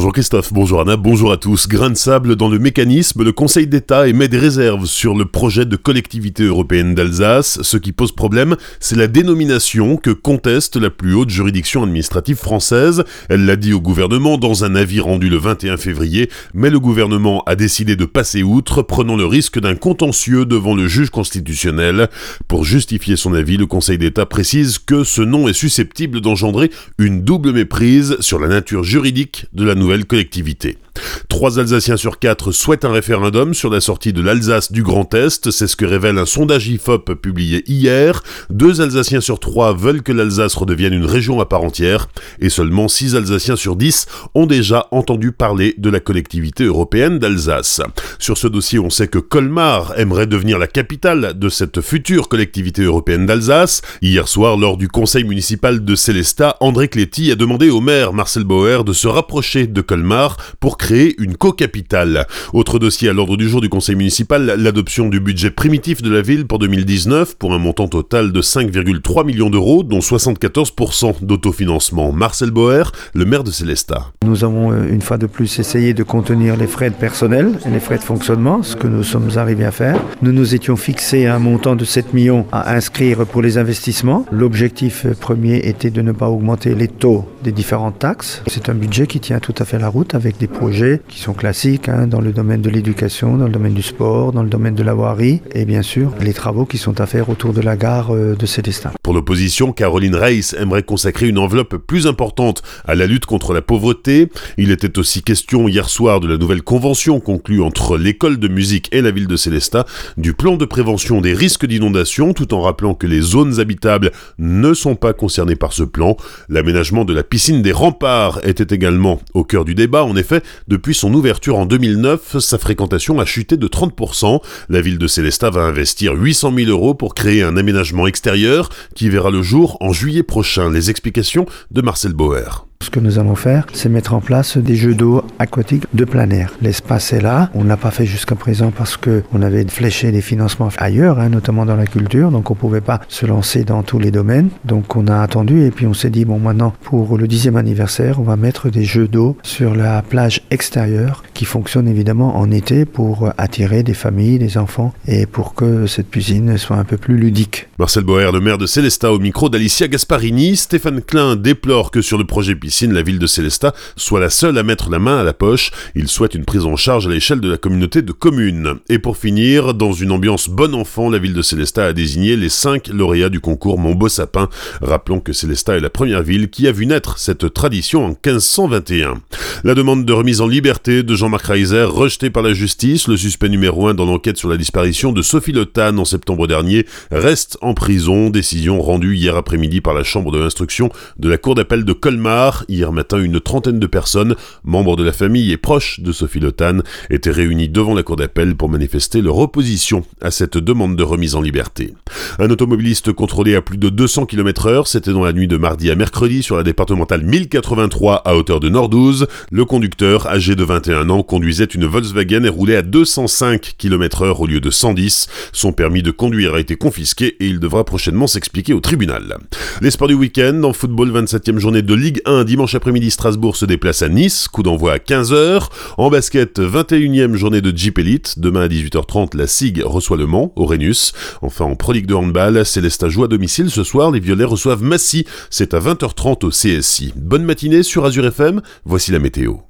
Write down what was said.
Bonjour Christophe, bonjour Anna, bonjour à tous. Grain de sable dans le mécanisme, le Conseil d'État émet des réserves sur le projet de collectivité européenne d'Alsace. Ce qui pose problème, c'est la dénomination que conteste la plus haute juridiction administrative française. Elle l'a dit au gouvernement dans un avis rendu le 21 février, mais le gouvernement a décidé de passer outre, prenant le risque d'un contentieux devant le juge constitutionnel. Pour justifier son avis, le Conseil d'État précise que ce nom est susceptible d'engendrer une double méprise sur la nature juridique de la nouvelle collectivité. Trois Alsaciens sur quatre souhaitent un référendum sur la sortie de l'Alsace du Grand Est, c'est ce que révèle un sondage IFOP publié hier. Deux Alsaciens sur trois veulent que l'Alsace redevienne une région à part entière, et seulement six Alsaciens sur dix ont déjà entendu parler de la collectivité européenne d'Alsace. Sur ce dossier, on sait que Colmar aimerait devenir la capitale de cette future collectivité européenne d'Alsace. Hier soir, lors du conseil municipal de Célestat, André Cléty a demandé au maire Marcel Bauer de se rapprocher de Colmar pour créer une co-capitale. Autre dossier à l'ordre du jour du conseil municipal, l'adoption du budget primitif de la ville pour 2019 pour un montant total de 5,3 millions d'euros, dont 74% d'autofinancement. Marcel Boer, le maire de Célestat. Nous avons euh, une fois de plus essayé de contenir les frais de personnel et les frais de fonctionnement, ce que nous sommes arrivés à faire. Nous nous étions fixés un montant de 7 millions à inscrire pour les investissements. L'objectif premier était de ne pas augmenter les taux des différentes taxes. C'est un budget qui tient tout à fait la route avec des projets qui sont classiques hein, dans le domaine de l'éducation, dans le domaine du sport, dans le domaine de la voirie et bien sûr les travaux qui sont à faire autour de la gare euh, de Célestin. Pour l'opposition, Caroline Reiss aimerait consacrer une enveloppe plus importante à la lutte contre la pauvreté. Il était aussi question hier soir de la nouvelle convention conclue entre l'école de musique et la ville de Célestat, du plan de prévention des risques d'inondation, tout en rappelant que les zones habitables ne sont pas concernées par ce plan. L'aménagement de la piscine des remparts était également au cœur du débat. En effet, depuis son ouverture en 2009, sa fréquentation a chuté de 30%. La ville de Célestat va investir 800 000 euros pour créer un aménagement extérieur qui verra le jour en juillet prochain. Les explications de Marcel Bauer. Ce que nous allons faire, c'est mettre en place des jeux d'eau aquatiques de plein air. L'espace est là. On ne l'a pas fait jusqu'à présent parce que on avait fléché des financements ailleurs, hein, notamment dans la culture, donc on pouvait pas se lancer dans tous les domaines. Donc on a attendu et puis on s'est dit bon maintenant pour le dixième anniversaire, on va mettre des jeux d'eau sur la plage extérieure qui fonctionne évidemment en été pour attirer des familles, des enfants et pour que cette piscine soit un peu plus ludique. Marcel Boer, le maire de Célestat, au micro d'Alicia Gasparini, Stéphane Klein déplore que sur le projet la ville de Célestat soit la seule à mettre la main à la poche. Il souhaite une prise en charge à l'échelle de la communauté de communes. Et pour finir, dans une ambiance bon enfant, la ville de Célestat a désigné les cinq lauréats du concours Mon Beau Sapin. Rappelons que Célestat est la première ville qui a vu naître cette tradition en 1521. La demande de remise en liberté de Jean-Marc Reiser rejetée par la justice, le suspect numéro un dans l'enquête sur la disparition de Sophie Le en septembre dernier, reste en prison. Décision rendue hier après-midi par la chambre de l'instruction de la cour d'appel de Colmar hier matin, une trentaine de personnes, membres de la famille et proches de Sophie Lotan, étaient réunies devant la cour d'appel pour manifester leur opposition à cette demande de remise en liberté. Un automobiliste contrôlé à plus de 200 km heure, c'était dans la nuit de mardi à mercredi sur la départementale 1083 à hauteur de Nordouze. Le conducteur, âgé de 21 ans, conduisait une Volkswagen et roulait à 205 km heure au lieu de 110. Son permis de conduire a été confisqué et il devra prochainement s'expliquer au tribunal. Les sports du week-end, en football 27e journée de Ligue 1, dimanche après-midi, Strasbourg se déplace à Nice, coup d'envoi à 15h. En basket, 21e journée de Jeep Elite. Demain à 18h30, la SIG reçoit le Mans, au Rhenus. Enfin, en Pro de handball, Célestat joue à domicile ce soir. Les Violets reçoivent Massy. C'est à 20h30 au CSI. Bonne matinée sur Azure FM. Voici la météo.